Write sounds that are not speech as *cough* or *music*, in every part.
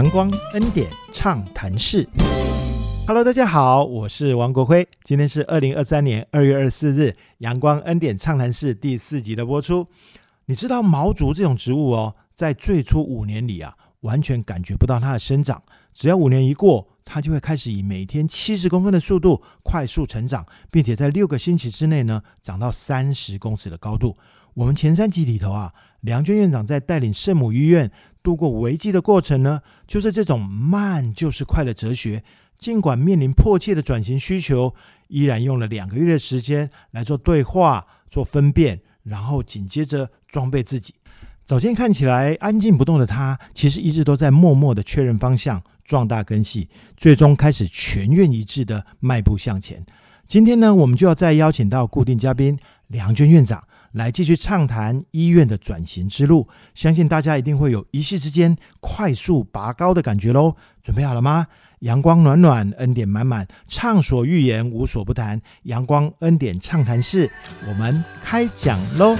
阳光恩典畅谈室。Hello，大家好，我是王国辉。今天是二零二三年二月二十四日，阳光恩典畅谈室第四集的播出。你知道毛竹这种植物哦，在最初五年里啊，完全感觉不到它的生长。只要五年一过，它就会开始以每天七十公分的速度快速成长，并且在六个星期之内呢，长到三十公尺的高度。我们前三集里头啊，梁娟院长在带领圣母医院度过危机的过程呢，就是这种慢就是快的哲学。尽管面临迫切的转型需求，依然用了两个月的时间来做对话、做分辨，然后紧接着装备自己。早先看起来安静不动的他，其实一直都在默默的确认方向、壮大根系，最终开始全院一致的迈步向前。今天呢，我们就要再邀请到固定嘉宾梁娟院长来继续畅谈医院的转型之路。相信大家一定会有一夕之间快速拔高的感觉喽！准备好了吗？阳光暖暖，恩典满满，畅所欲言，无所不谈。阳光恩典畅谈室，我们开讲喽！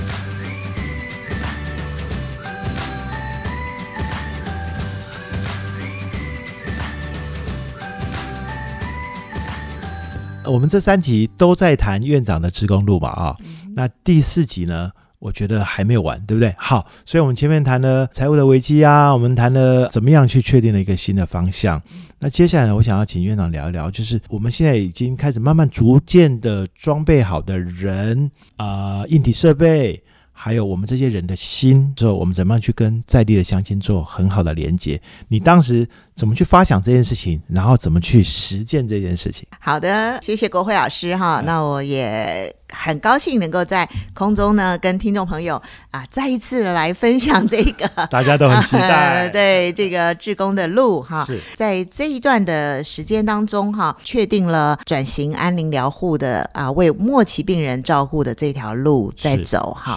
我们这三集都在谈院长的职工路嘛啊，那第四集呢？我觉得还没有完，对不对？好，所以我们前面谈了财务的危机啊，我们谈了怎么样去确定了一个新的方向。那接下来我想要请院长聊一聊，就是我们现在已经开始慢慢逐渐的装备好的人啊，硬体设备。还有我们这些人的心，之后我们怎么样去跟在地的乡亲做很好的连接？你当时怎么去发想这件事情，然后怎么去实践这件事情？好的，谢谢国辉老师哈。那我也很高兴能够在空中呢跟听众朋友啊再一次来分享这个，*laughs* 大家都很期待。*laughs* 对这个志工的路哈，在这一段的时间当中哈，确定了转型安宁疗护的啊，为末期病人照顾的这条路在走哈。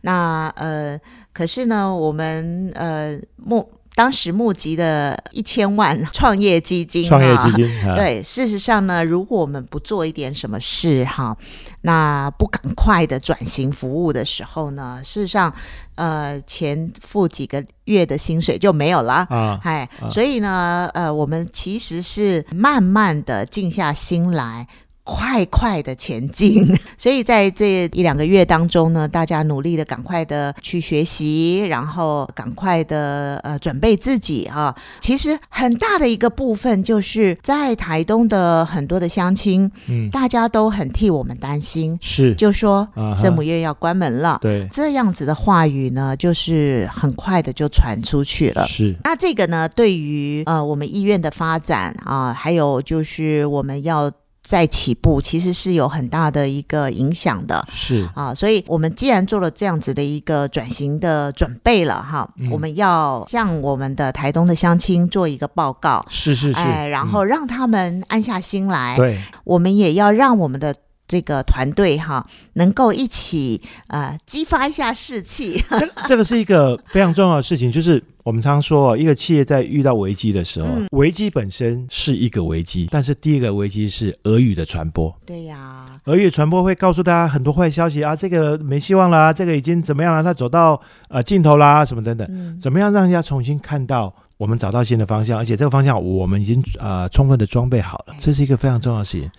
那呃，可是呢，我们呃募当时募集的一千万创业基金，创业基金，对，事实上呢，如果我们不做一点什么事哈，那不赶快的转型服务的时候呢，事实上，呃，前付几个月的薪水就没有了啊，哎，所以呢，呃，我们其实是慢慢的静下心来。快快的前进，*laughs* 所以在这一两个月当中呢，大家努力的赶快的去学习，然后赶快的呃准备自己啊。其实很大的一个部分就是在台东的很多的乡亲，嗯，大家都很替我们担心，是就说圣母院要关门了，对，这样子的话语呢，就是很快的就传出去了。是那这个呢，对于呃我们医院的发展啊，还有就是我们要。在起步其实是有很大的一个影响的，是。啊，所以我们既然做了这样子的一个转型的准备了哈，我们要向我们的台东的乡亲做一个报告，是是是，哎，然后让他们安下心来，对，我们也要让我们的。这个团队哈，能够一起呃激发一下士气。这这个是一个非常重要的事情，就是我们常常说，一个企业在遇到危机的时候，危机本身是一个危机，但是第一个危机是俄语的传播。对呀，俄语传播会告诉大家很多坏消息啊，这个没希望啦，这个已经怎么样了？他走到呃尽头啦，什么等等，怎么样让人家重新看到我们找到新的方向，而且这个方向我们已经呃充分的装备好了，这是一个非常重要的事情。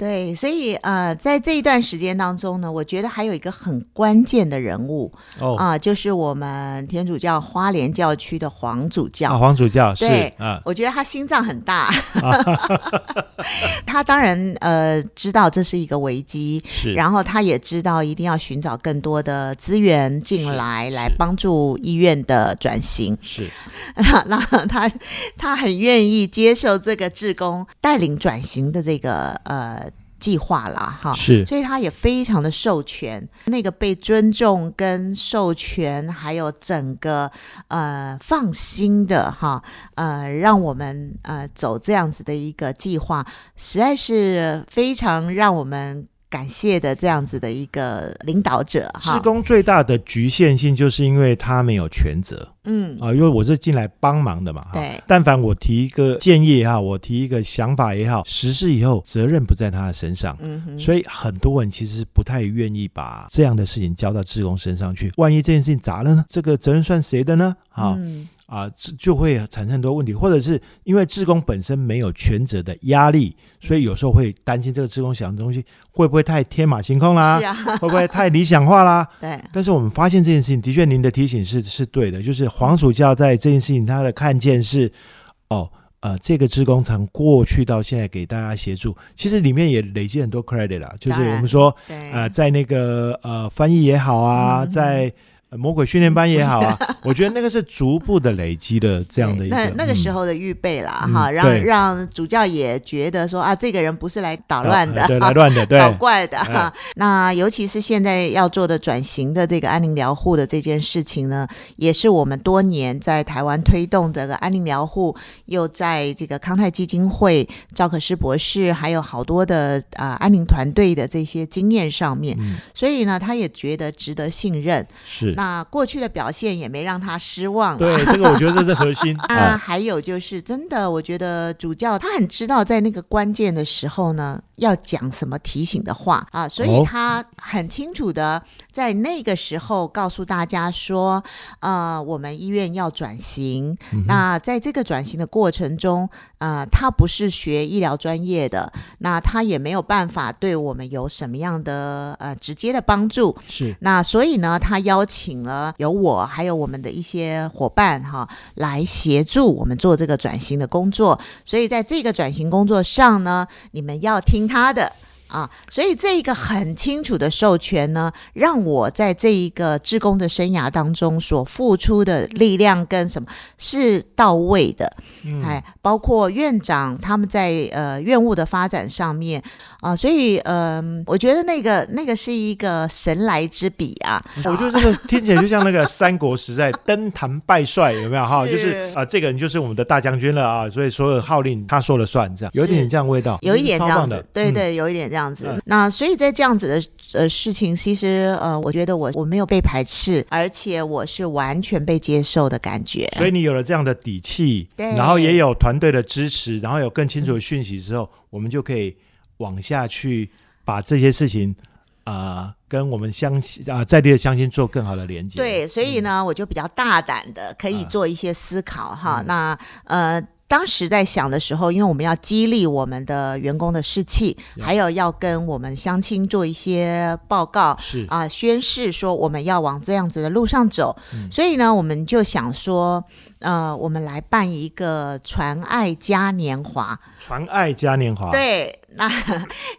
对，所以呃，在这一段时间当中呢，我觉得还有一个很关键的人物哦啊，就是我们天主教花莲教区的黄主教。黄主教是啊，我觉得他心脏很大 *laughs* *laughs* 他当然呃知道这是一个危机，是，然后他也知道一定要寻找更多的资源进来，来帮助医院的转型。是，*laughs* 那他他很愿意接受这个志工带领转型的这个呃。计划了哈，是，所以他也非常的授权，那个被尊重跟授权，还有整个呃放心的哈，呃，让我们呃走这样子的一个计划，实在是非常让我们。感谢的这样子的一个领导者，施工最大的局限性就是因为他没有全责，嗯。啊，因为我是进来帮忙的嘛，对，但凡我提一个建议也好，我提一个想法也好，实施以后责任不在他的身上，嗯哼，所以很多人其实不太愿意把这样的事情交到职工身上去，万一这件事情砸了呢？这个责任算谁的呢？啊。啊，这就会产生很多问题，或者是因为志工本身没有全责的压力，所以有时候会担心这个志工想的东西会不会太天马行空啦，啊，会不会太理想化啦？*laughs* 对，但是我们发现这件事情，的确您的提醒是是对的，就是黄暑教在这件事情他的看见是，哦，呃，这个志工从过去到现在给大家协助，其实里面也累积很多 credit 啦，就是我们说，对，呃，在那个呃翻译也好啊，嗯在呃魔鬼训练班也好啊，*laughs* 我觉得那个是逐步的累积的这样的一个那那个时嗯候的预备啦，嗯哈，让让主教也觉得说啊，这个人不是来捣乱的，呃对，来乱的，*laughs* 对，搞怪的。*laughs* 那尤其是现在要做的转型的这个安宁疗护的这件事情呢，也是我们多年在台湾推动这个安宁疗护，又在这个康泰基金会赵可师博士，还有好多的啊、安宁团队的这些经验上面，嗯，所以呢，他也觉得值得信任。是，那过去的表现也没让他失望。对，这个我觉得这是核心 *laughs* 啊，啊，还有就是，真的，我觉得主教他很知道在那个关键的时候呢，要讲什么提醒的话啊，所以哦他很清楚的在那个时候告诉大家说，呃，我们医院要转型。嗯那在这个转型的过程中，呃，他不是学医疗专业的，那他也没有办法对我们有什么样的呃直接的帮助。是那所以呢，他邀请了有我还有我们的一些伙伴哈，来协助我们做这个转型的工作。所以在这个转型工作上呢，你们要听他的。啊，所以这一个很清楚的授权呢，让我在这一个志工的生涯当中所付出的力量跟什么是到位的，嗯哎，包括院长他们在呃院务的发展上面啊、所以嗯、我觉得那个那个是一个神来之笔啊，我觉得这个 *laughs* 听起来就像那个三国时代登坛拜帅，有没有哈？就是啊、这个人就是我们的大将军了啊，所以所有号令他说了算，这样有一点这样味道，有一点这样子，对嗯对，有一点这样子。嗯那所以在这样子的呃事情，其实呃，我觉得我我没有被排斥，而且我是完全被接受的感觉。所以你有了这样的底气，对然后也有团队的支持，然后有更清楚的讯息之后，我们就可以往下去把这些事情啊、跟我们相啊、在地的相亲做更好的连接。对，所以呢，我就比较大胆的可以啊做一些思考哈。嗯那呃。当时在想的时候，因为我们要激励我们的员工的士气，还有要跟我们乡亲做一些报告，是。啊、宣誓说我们要往这样子的路上走。嗯。所以呢，我们就想说，呃，我们来办一个传爱嘉年华。传爱嘉年华，，对，那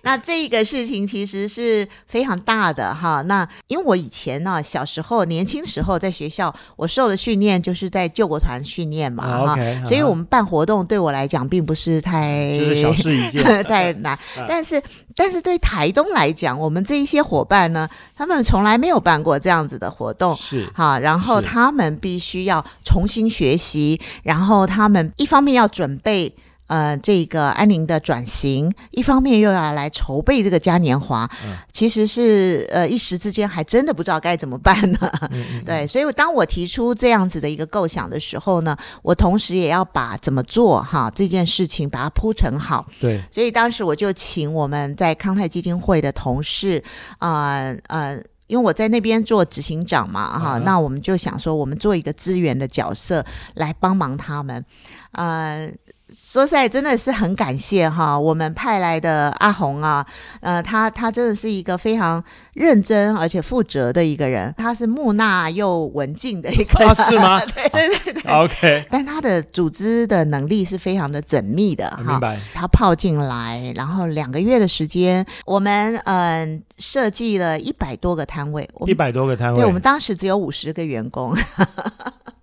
那这个事情其实是非常大的哈。那因为我以前呢，小时候年轻时候在学校，我受的训练就是在救国团训练嘛啊哈。所以啊我们办活动对我来讲并不是太就是小事一件，太难啊，但是但是对台东来讲，我们这一些伙伴呢，他们从来没有办过这样子的活动。是哈，然后他们必须要重新学习，然后他们一方面要准备呃这个安宁的转型，一方面又要来筹备这个嘉年华，嗯其实是呃一时之间还真的不知道该怎么办呢。嗯嗯 *laughs* 对，所以当我提出这样子的一个构想的时候呢，我同时也要把怎么做哈这件事情把它铺陈好。对，所以当时我就请我们在康泰基金会的同事，啊呃。因为我在那边做执行长嘛，哈、那我们就想说，我们做一个资源的角色来帮忙他们。呃，说实在，真的是很感谢哈，我们派来的阿红啊，呃，他他真的是一个非常认真而且负责的一个人，他是木讷又文静的一个人，*laughs* 啊是吗？*laughs* 对对对。OK，但他的组织的能力是非常的缜密的哈。明，白，他泡进来，然后两个月的时间，我们嗯、设计了一百多个摊位，一百多个摊位，对我们当时只有五十个员工，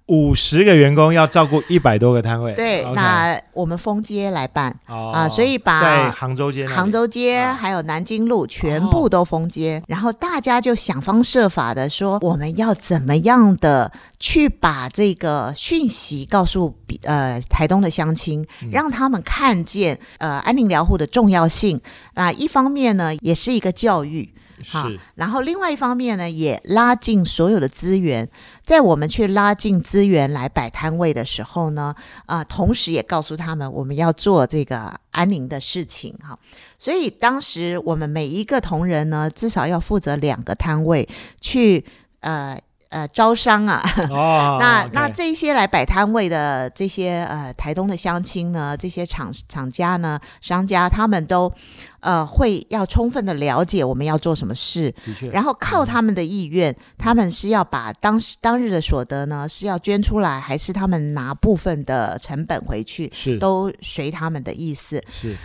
五十个员工要照顾一百多个摊位，对那我们封街来办，哦啊所以把在杭州街，杭州街啊。还有南京路全部都封街，然后大家就想方设法的说，我们要怎么样的去把这个讯息告诉比呃台东的乡亲，让他们看见呃安宁疗护的重要性。那一方面呢，也是一个教育。好是，然后另外一方面呢，也拉近所有的资源，在我们去拉近资源来摆摊位的时候呢，啊、同时也告诉他们我们要做这个安宁的事情哈。所以当时我们每一个同仁呢，至少要负责两个摊位，去呃呃招商啊。*laughs* 哦，那那这些来摆摊位的这些呃台东的乡亲呢，这些厂厂家呢、商家，他们都呃会要充分的了解我们要做什么事，然后靠他们的意愿，他们是要把当时当日的所得呢是要捐出来，还是他们拿部分的成本回去，是。都随他们的意思。是。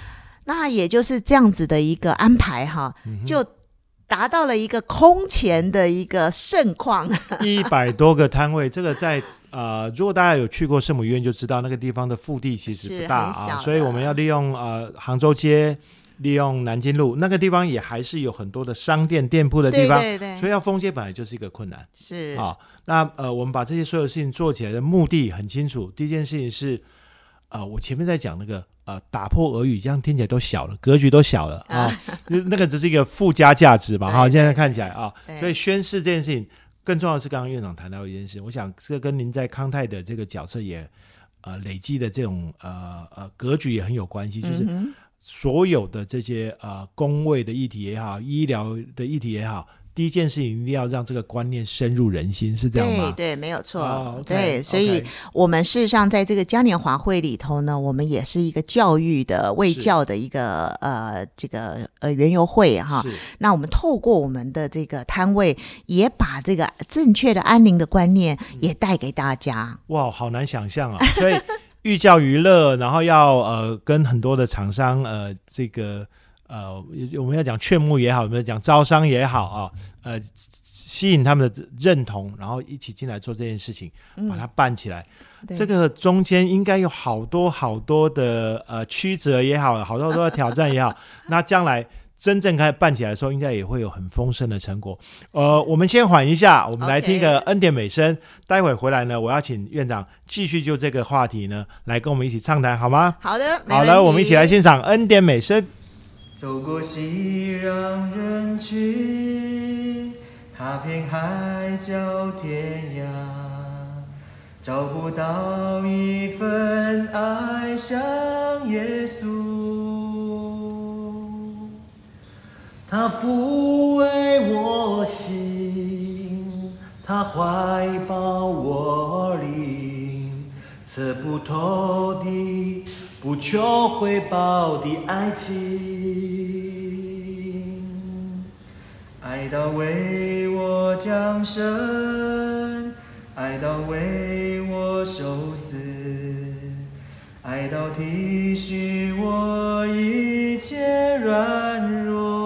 那也就是这样子的一个安排哈，嗯就达到了一个空前的一个盛况。*laughs* 一百多个摊位，这个在呃，如果大家有去过圣母医院，就知道那个地方的腹地其实不大啊，所以我们要利用呃杭州街，利用南京路那个地方也还是有很多的商店店铺的地对方，对对，所以要封街本来就是一个困难是啊。那呃，我们把这些所有事情做起来的目的很清楚，第一件事情是呃，我前面在讲那个呃，打破俄语，这样听起来都小了，格局都小了啊，就是那个只是一个附加价值嘛哈。对现在看起来啊，对所以宣誓这件事情，更重要的是刚刚院长谈到一件事，我想这跟您在康泰的这个角色也呃累积的这种呃呃格局也很有关系，就是嗯所有的这些呃工位的议题也好，医疗的议题也好，第一件事情一定要让这个观念深入人心，是这样吗？对对，没有错。对，所以我们事实上在这个嘉年华会里头呢，我们也是一个教育的卫教的一个呃这个呃园游会哈。那我们透过我们的这个摊位，也把这个正确的安宁的观念嗯也带给大家。哇，好难想象啊！所以寓教于乐，然后要呃跟很多的厂商呃这个呃我们要讲劝募也好，我们要讲招商也好啊，呃吸引他们的认同，然后一起进来做这件事情，把它办起来。对这个中间应该有好多好多的呃曲折也好，好多好多的挑战也好，*laughs* 那将来。真正开始办起来的时候，应该也会有很丰盛的成果。呃，我们先缓一下，我们来听个恩典美声。待会回来呢，我要请院长继续就这个话题呢，来跟我们一起畅谈，好吗？好的，好了，我们一起来欣赏恩典美声。走过熙攘人群，踏遍海角天涯，找不到一份爱像耶稣。他抚慰我心，他怀抱我灵，测不透的、不求回报的爱情。爱到为我降生，爱到为我受死，爱到体恤我一切软弱。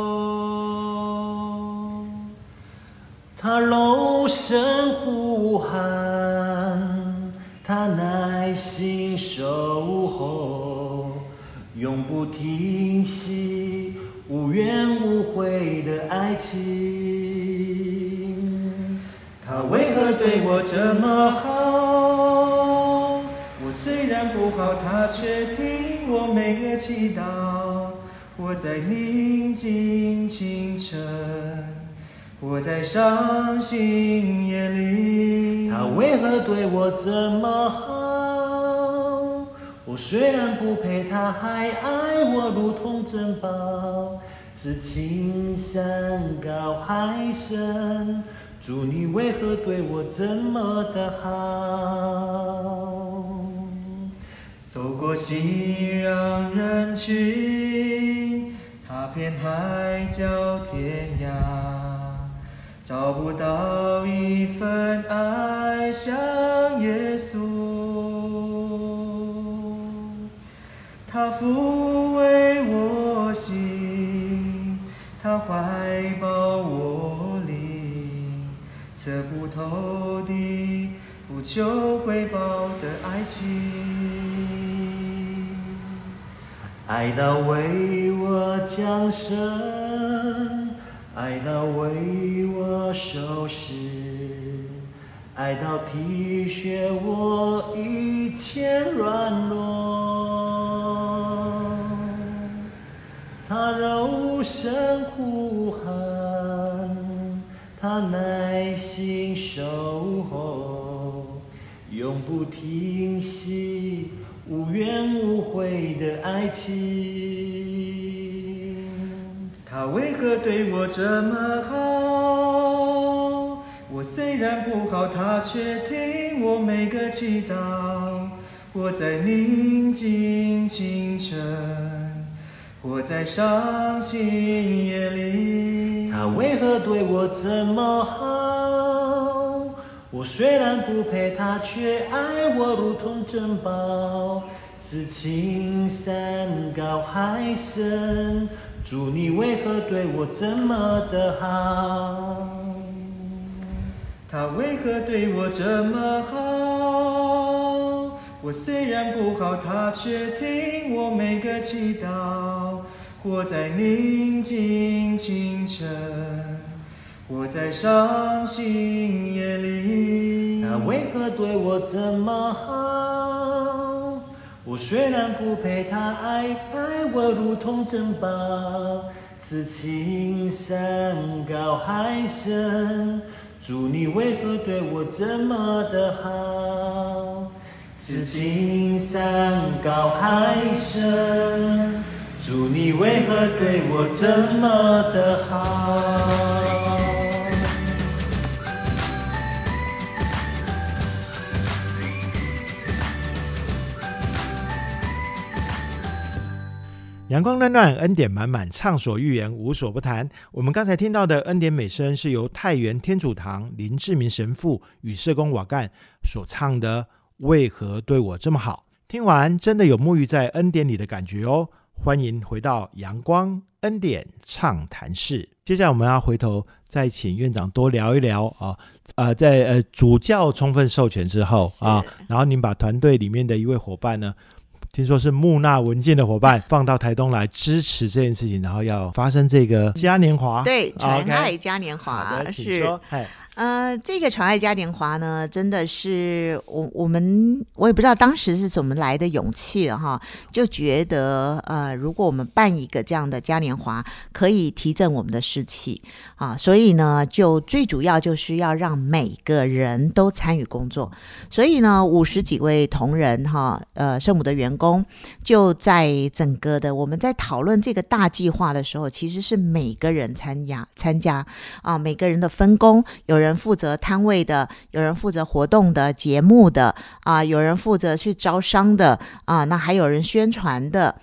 他柔声呼喊，他耐心守候，永不停息，无怨无悔的爱情。他为何对我这么好？我虽然不好，他却听我每个祈祷。我在宁静清晨。我在伤心夜里，他为何对我这么好？我虽然不配，他还爱我如同珍宝。此情山高海深，主你为何对我这么的好？走过熙攘人群，踏遍海角天涯。找不到一份爱像耶稣，他抚慰我心，他怀抱我灵，测不透的、不求回报的爱情。爱到为我降生，爱到为我守时，爱到体恤我一切软弱。他柔声呼喊，他耐心守候，永不停息，无怨无悔的爱情。他为何对我这么好？我虽然不好，他却听我每个祈祷。我在宁静清晨，我在伤心夜里，他为何对我这么好？我虽然不配，他却爱我如同珍宝。此情山高海深，主你为何对我这么的好？他为何对我这么好？我虽然不好，他却听我每个祈祷。我在宁静清晨，我在伤心夜里。他为何对我这么好？我虽然不配，他爱爱我如同珍宝。此情山高海深，主你为何对我这么的好？此情山高海深，主你为何对我这么的好？阳光暖暖，恩典满满，畅所欲言，无所不谈。我们刚才听到的恩典美声是由太原天主堂林志明神父与社工瓦干所唱的《为何对我这么好》。听完真的有沐浴在恩典里的感觉哦。欢迎回到阳光恩典畅谈室。接下来我们要回头再请院长多聊一聊啊，呃，在呃主教充分授权之后啊，然后您把团队里面的一位伙伴呢。听说是木纳文件的伙伴放到台东来支持这件事情，然后要发生这个嘉年华，对，传爱嘉年华是。呃，这个传爱嘉年华呢，真的是我我们我也不知道当时是怎么来的勇气了哈，就觉得呃，如果我们办一个这样的嘉年华，可以提振我们的士气啊，所以呢，就最主要就是要让每个人都参与工作，所以呢，五十几位同仁哈，呃，圣母的员工就在整个的我们在讨论这个大计划的时候，其实是每个人参加参加啊，每个人的分工，有人。负责摊位的，有人负责活动的节目的啊，有人负责去招商的啊，那还有人宣传的，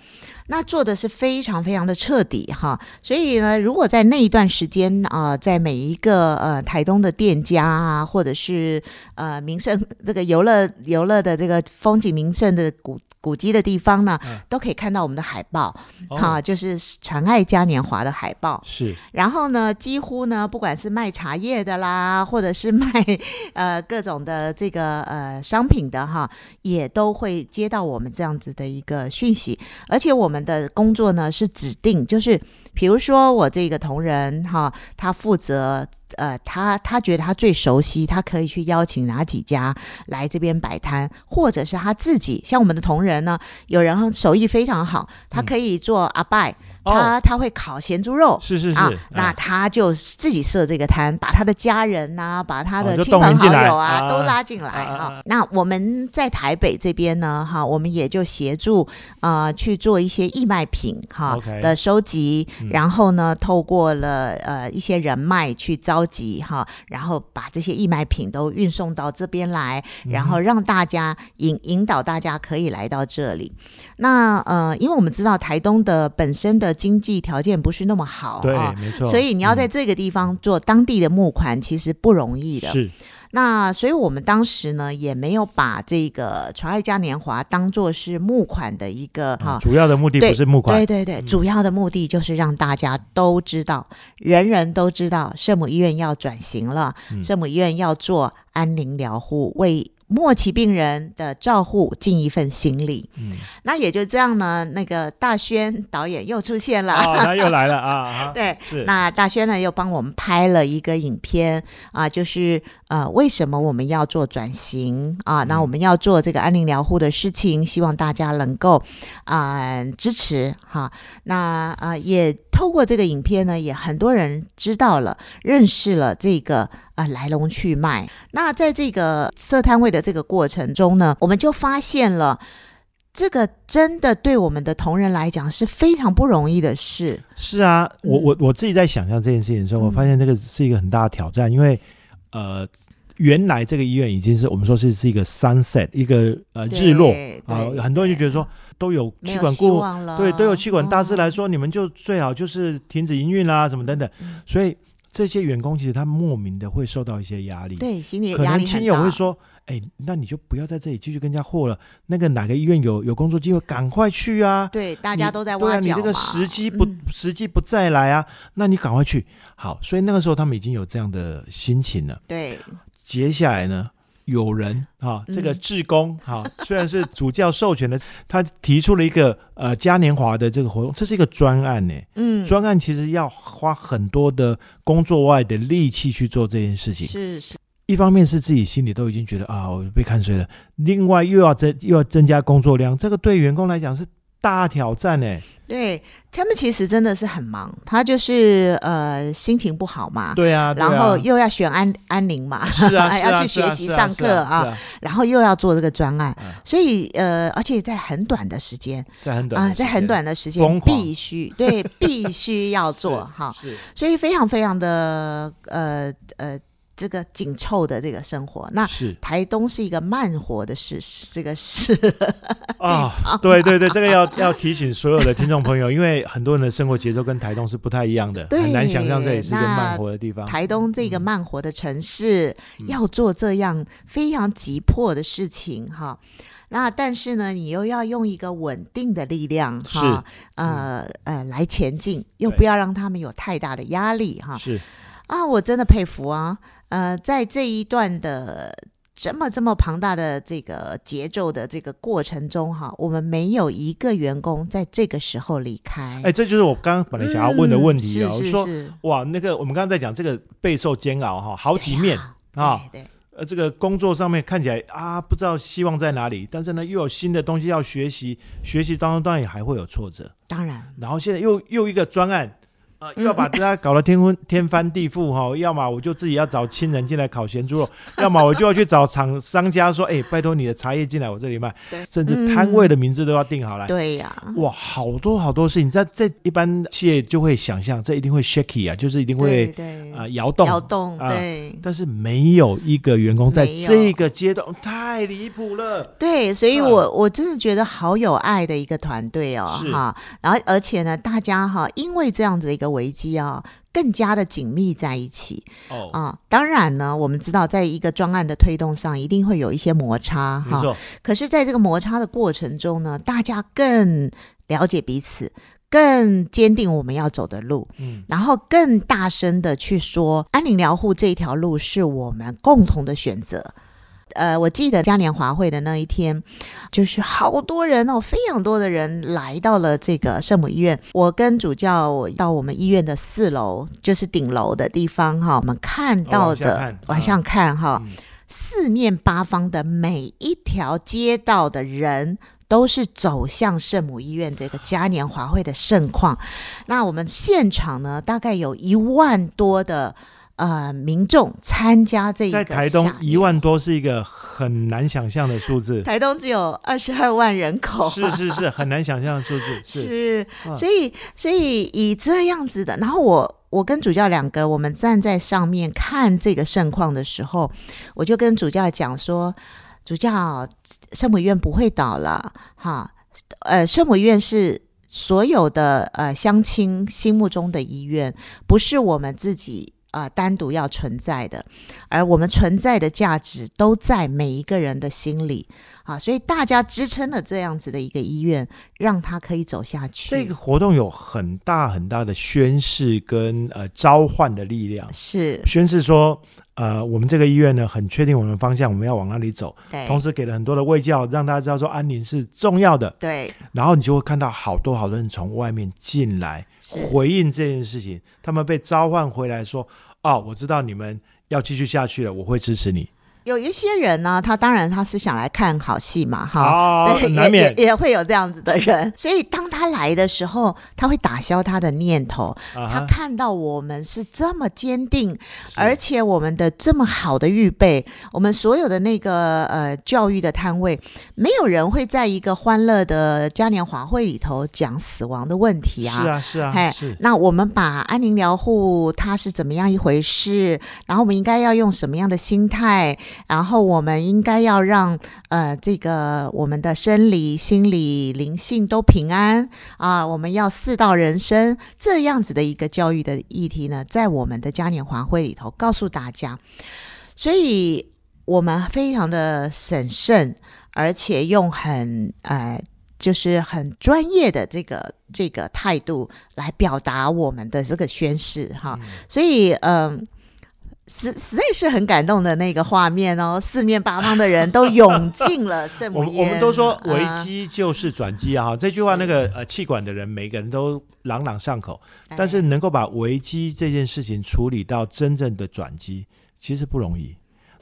那做的是非常非常的彻底哈。所以呢，如果在那一段时间啊，在每一个呃台东的店家啊，或者是呃名胜这个游乐游乐的这个风景名胜的古。古迹的地方呢，都可以看到我们的海报，哈，就是传爱嘉年华的海报。是，然后呢，几乎呢，不管是卖茶叶的啦，或者是卖 *laughs* 呃各种的这个呃商品的哈，也都会接到我们这样子的一个讯息。而且我们的工作呢是指定，就是比如说我这个同仁哈，他负责。呃，他他觉得他最熟悉，他可以去邀请哪几家来这边摆摊，或者是他自己，像我们的同仁呢，有人手艺非常好，他可以做阿拜。他他会烤咸猪肉，是是是，那他就自己设这个摊，把他的家人呐，把他的亲朋好友啊都拉进来啊。那我们在台北这边呢，哈，我们也就协助啊去做一些义卖品哈的收集，然后呢，透过了呃一些人脉去召集哈，然后把这些义卖品都运送到这边来，然后让大家引引导大家可以来到这里。那呃，因为我们知道台东的本身的经济条件不是那么好啊，没错，所以你要在这个地方做当地的募款，其实不容易的。是，那所以我们当时呢，也没有把这个传爱嘉年华当做是募款的一个哈，主要的目的不是募款，对对对，主要的目的就是让大家都知道，人人都知道圣母医院要转型了，圣母医院要做安宁疗护，为。末期病人的照护尽一份心力，嗯，那也就这样呢。那个大轩导演又出现了，哦，*laughs* 他又来了啊！*laughs* 对，是那大轩呢又帮我们拍了一个影片啊，就是呃，为什么我们要做转型啊？那我们要做这个安宁疗护的事情，希望大家能够啊支持哈。那啊，也透过这个影片呢，也很多人知道了，认识了这个。啊，来龙去脉。那在这个设摊位的这个过程中呢，我们就发现了，这个真的对我们的同仁来讲是非常不容易的事。是啊，我我我自己在想象这件事情的时候，我发现这个是一个很大的挑战，因为呃，原来这个医院已经是我们说是是一个 sunset，一个呃日落对啊、对很多人就觉得说都有气管顾，对，都有气管大师来哦，说，你们就最好就是停止营运啦，什么等等。嗯所以这些员工其实他莫名的会受到一些压力，对，心理可能亲友会说：“哎，那你就不要在这里继续跟人家货了，那个哪个医院有有工作机会，赶快去啊！”对，大家都在对啊，你这个时机不、嗯时机不再来啊，那你赶快去。好，所以那个时候他们已经有这样的心情了。对，接下来呢，有人哈、这个嗯志工哈、虽然是主教授权的，*laughs* 他提出了一个呃嘉年华的这个活动，这是一个专案呢。嗯，专案其实要花很多的工作外的力气去做这件事情。是是，一方面是自己心里都已经觉得啊，我被看衰了；另外又要增又要增加工作量，这个对员工来讲是大挑战呢。对他们其实真的是很忙，他就是呃心情不好嘛，对啊，然后又要选安安宁嘛，是啊，*laughs* 要去学习上课啊，啊然后又要做这个专案，嗯所以呃，而且在很短的时间在很短啊、在很短的时间必须对必须要做 *laughs* 是哈，是。所以非常非常的呃呃这个紧凑的这个生活。那是台东是一个慢活的事，这个市啊，对对对，这个要 *laughs* 要提醒所有的听众朋友，因为很多人的生活节奏跟台东是不太一样的，对很难想象这里是一个慢活的地方。台东这个慢活的城市，嗯要做这样非常急迫的事情哈。那但是呢，你又要用一个稳定的力量哈，呃呃来前进，又不要让他们有太大的压力哈。是啊，我真的佩服啊！呃，在这一段的这么这么庞大的这个节奏的这个过程中哈，我们没有一个员工在这个时候离开。哎，这就是我刚刚本来想要问的问题哦。嗯、我说是是是哇，那个我们刚刚在讲这个备受煎熬哈，好几面啊，对对呃，这个工作上面看起来啊，不知道希望在哪里，但是呢，又有新的东西要学习，学习当中当然也还会有挫折。当然然后现在又又一个专案，又要把大家搞得天昏天翻地覆哈、*laughs* 要么我就自己要找亲人进来烤咸猪肉，*laughs* 要么我就要去找厂商家说，哎，拜托你的茶叶进来我这里卖，*laughs* 甚至摊位的名字都要定好来。对呀、哇，好多好多事情，在这一般企业就会想象，这一定会 shaky 啊，就是一定对会对啊、摇动摇动啊对。但是没有一个员工在这个阶段太离谱了。对，所以嗯我我真的觉得好有爱的一个团队哦，是哈，然后而且呢，大家哈，因为这样子的一个危机啊，更加的紧密在一起哦，啊。当然呢，我们知道，在一个专案的推动上，一定会有一些摩擦哈。可是，在这个摩擦的过程中呢，大家更了解彼此，更坚定我们要走的路，嗯，然后更大声的去说，安宁疗护这一条路是我们共同的选择。呃，我记得嘉年华会的那一天，就是好多人哦，非常多的人来到了这个圣母医院。我跟主教到我们医院的四楼，就是顶楼的地方哈，我们看到的看往上看哈，嗯四面八方的每一条街道的人。都是走向圣母医院这个嘉年华会的盛况。那我们现场呢，大概有一万多的呃民众参加这一个在台东一万多是一个很难想象的数字，台东只有二十二万人口，是是是很难想象的数字，是所以所以以这样子的，然后我我跟主教两个，我们站在上面看这个盛况的时候，我就跟主教讲说，主教圣母院不会倒了，哈，呃，圣母院是。所有的呃乡亲心目中的医院，不是我们自己呃单独要存在的，而我们存在的价值都在每一个人的心里啊，所以大家支撑了这样子的一个医院，让它可以走下去。这个活动有很大很大的宣誓跟呃召唤的力量，是宣誓说，呃，我们这个医院呢很确定我们的方向，我们要往哪里走，对，同时给了很多的卫教，让大家知道说安宁是重要的，对然后你就会看到好多好多人从外面进来回应这件事情，他们被召唤回来说，哦，我知道你们要继续下去了，我会支持你。有一些人呢，他当然他是想来看好戏嘛，哈，哦对，难免。也也 *laughs* 也会有这样子的人。所以当他来的时候，他会打消他的念头。他看到我们是这么坚定，而且我们的这么好的预备，我们所有的那个呃教育的摊位，没有人会在一个欢乐的嘉年华会里头讲死亡的问题啊。是啊是啊嘿是，那我们把安宁疗护它是怎么样一回事，然后我们应该要用什么样的心态，然后我们应该要让呃这个我们的生理、心理、灵性都平安啊、我们要四道人生这样子的一个教育的议题呢，在我们的嘉年华会里头告诉大家，所以我们非常的审慎，而且用很呃。就是很专业的这个这个态度来表达我们的这个宣誓哈，所以嗯。实实在是很感动的那个画面哦，*laughs* 四面八方的人都涌进了 *laughs* 圣母院。我们我们都说危啊机就是转机啊，哈这句话那个呃气管的人每个人都朗朗上口，但是能够把危机这件事情处理到真正的转机，其实不容易。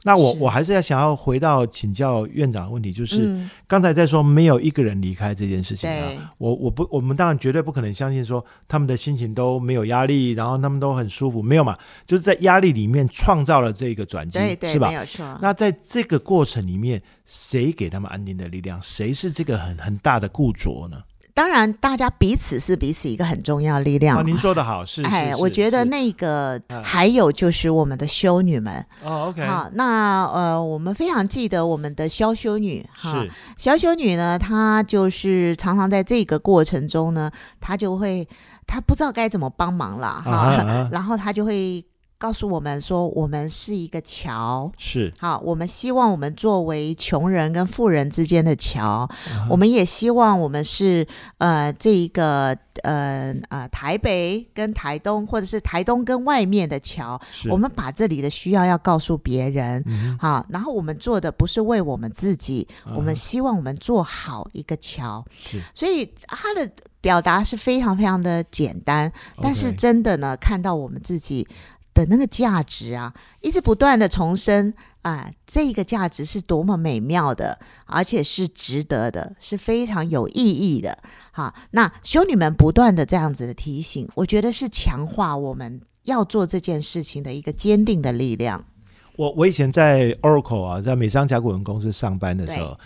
那我我还是要想要回到请教院长的问题，就是嗯刚才在说没有一个人离开这件事情对啊，我我不我们当然绝对不可能相信说他们的心情都没有压力，然后他们都很舒服，没有嘛？就是在压力里面创造了这个转机是吧没？有错。那在这个过程里面，谁给他们安定的力量？谁是这个很很大的固着呢？当然，大家彼此是彼此一个很重要的力量啊，您说的好，是，哎，是我觉得那个嗯还有就是我们的修女们，哦，OK，好，那呃，我们非常记得我们的肖修女哈，是。萧修女呢，她就是常常在这个过程中呢，她就会她不知道该怎么帮忙了哈，*laughs* 然后她就会告诉我们说，我们是一个桥。是。好，我们希望我们作为穷人跟富人之间的桥，啊我们也希望我们是呃这一个呃呃台北跟台东，或者是台东跟外面的桥，是，我们把这里的需要要告诉别人，嗯好，然后我们做的不是为我们自己，哼。我们啊希望我们做好一个桥，是，所以他的表达是非常非常的简单，但是真的呢，看到我们自己的那个价值啊，一直不断的重申啊、这个价值是多么美妙的，而且是值得的，是非常有意义的。好，那修女们不断的这样子的提醒，我觉得是强化我们要做这件事情的一个坚定的力量。我我以前在 Oracle 啊，在美商甲骨文公司上班的时候，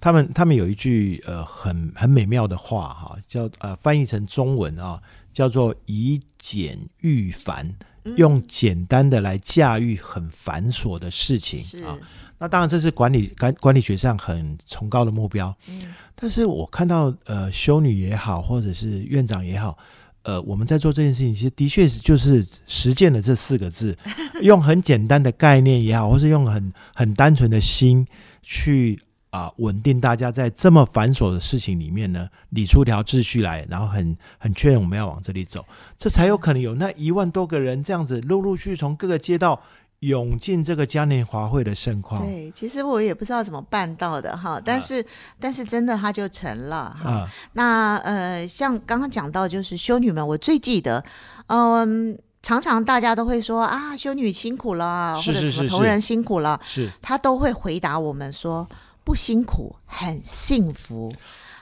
他们他们有一句呃很很美妙的话哈，叫呃翻译成中文啊，叫做以简驭繁，用简单的来驾驭很繁琐的事情是，啊。那当然这是管理管管理学上很崇高的目标，嗯但是我看到呃修女也好，或者是院长也好。呃，我们在做这件事情，其实的确是就是实践了这四个字，*laughs* 用很简单的概念也好，或是用很很单纯的心去啊、稳定大家在这么繁琐的事情里面呢，理出一条秩序来，然后很很确认我们要往这里走，这才有可能有那一万多个人这样子陆陆续续从各个街道涌进这个嘉年华会的盛况对，其实我也不知道怎么办到的哈，但是、但是真的它就成了哈。啊，那呃，像刚刚讲到，就是修女们，我最记得，嗯，常常大家都会说啊，修女辛苦了，或者什么同仁辛苦了，是他都会回答我们说不辛苦，很幸福。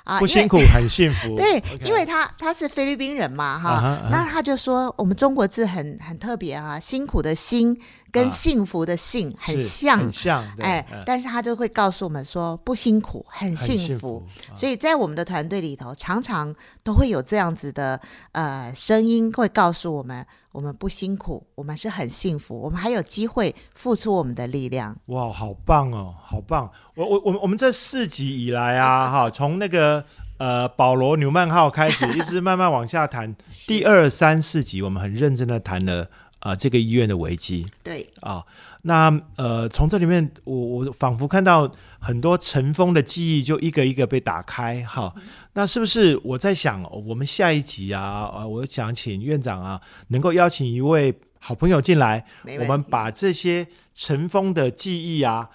啊，不辛苦很幸福，*laughs* 对因为他他是菲律宾人嘛，哈。那他就说我们中国字很很特别啊，辛苦的辛跟啊幸福的幸很是像，很像，哎嗯，但是他就会告诉我们说不辛苦，很很幸幸福。啊所以在我们的团队里头，常常都会有这样子的呃声音，会告诉我们，我们不辛苦，我们是很幸福，我们还有机会付出我们的力量。哇，好棒哦，好棒！我我我们我们这四集以来啊，*laughs* 哈，从那个呃保罗纽曼号开始，一直慢慢往下谈，*laughs* 第二三四集我们很认真的谈了啊、呃这个医院的危机对，啊。那呃从这里面，我我仿佛看到很多尘封的记忆就一个一个被打开哈。那是不是我在想，我们下一集啊，呃，我想请院长啊，能够邀请一位好朋友进来，我们把这些尘封的记忆啊，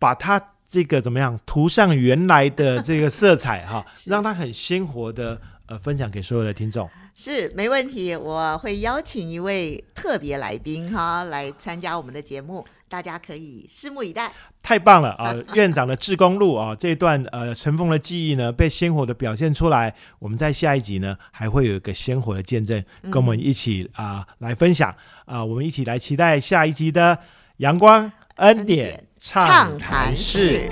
把它这个怎么样涂上原来的这个色彩哈，*laughs* 让它很鲜活的呃分享给所有的听众。是没问题，我会邀请一位特别来宾哈来参加我们的节目。大家可以拭目以待。太棒了啊！*laughs* 院长的志工路啊，这段呃尘封的记忆呢，被鲜活的表现出来。我们在下一集呢，还会有一个鲜活的见证，跟我们一起啊、来分享啊、我们一起来期待下一集的阳光恩典畅谈。室。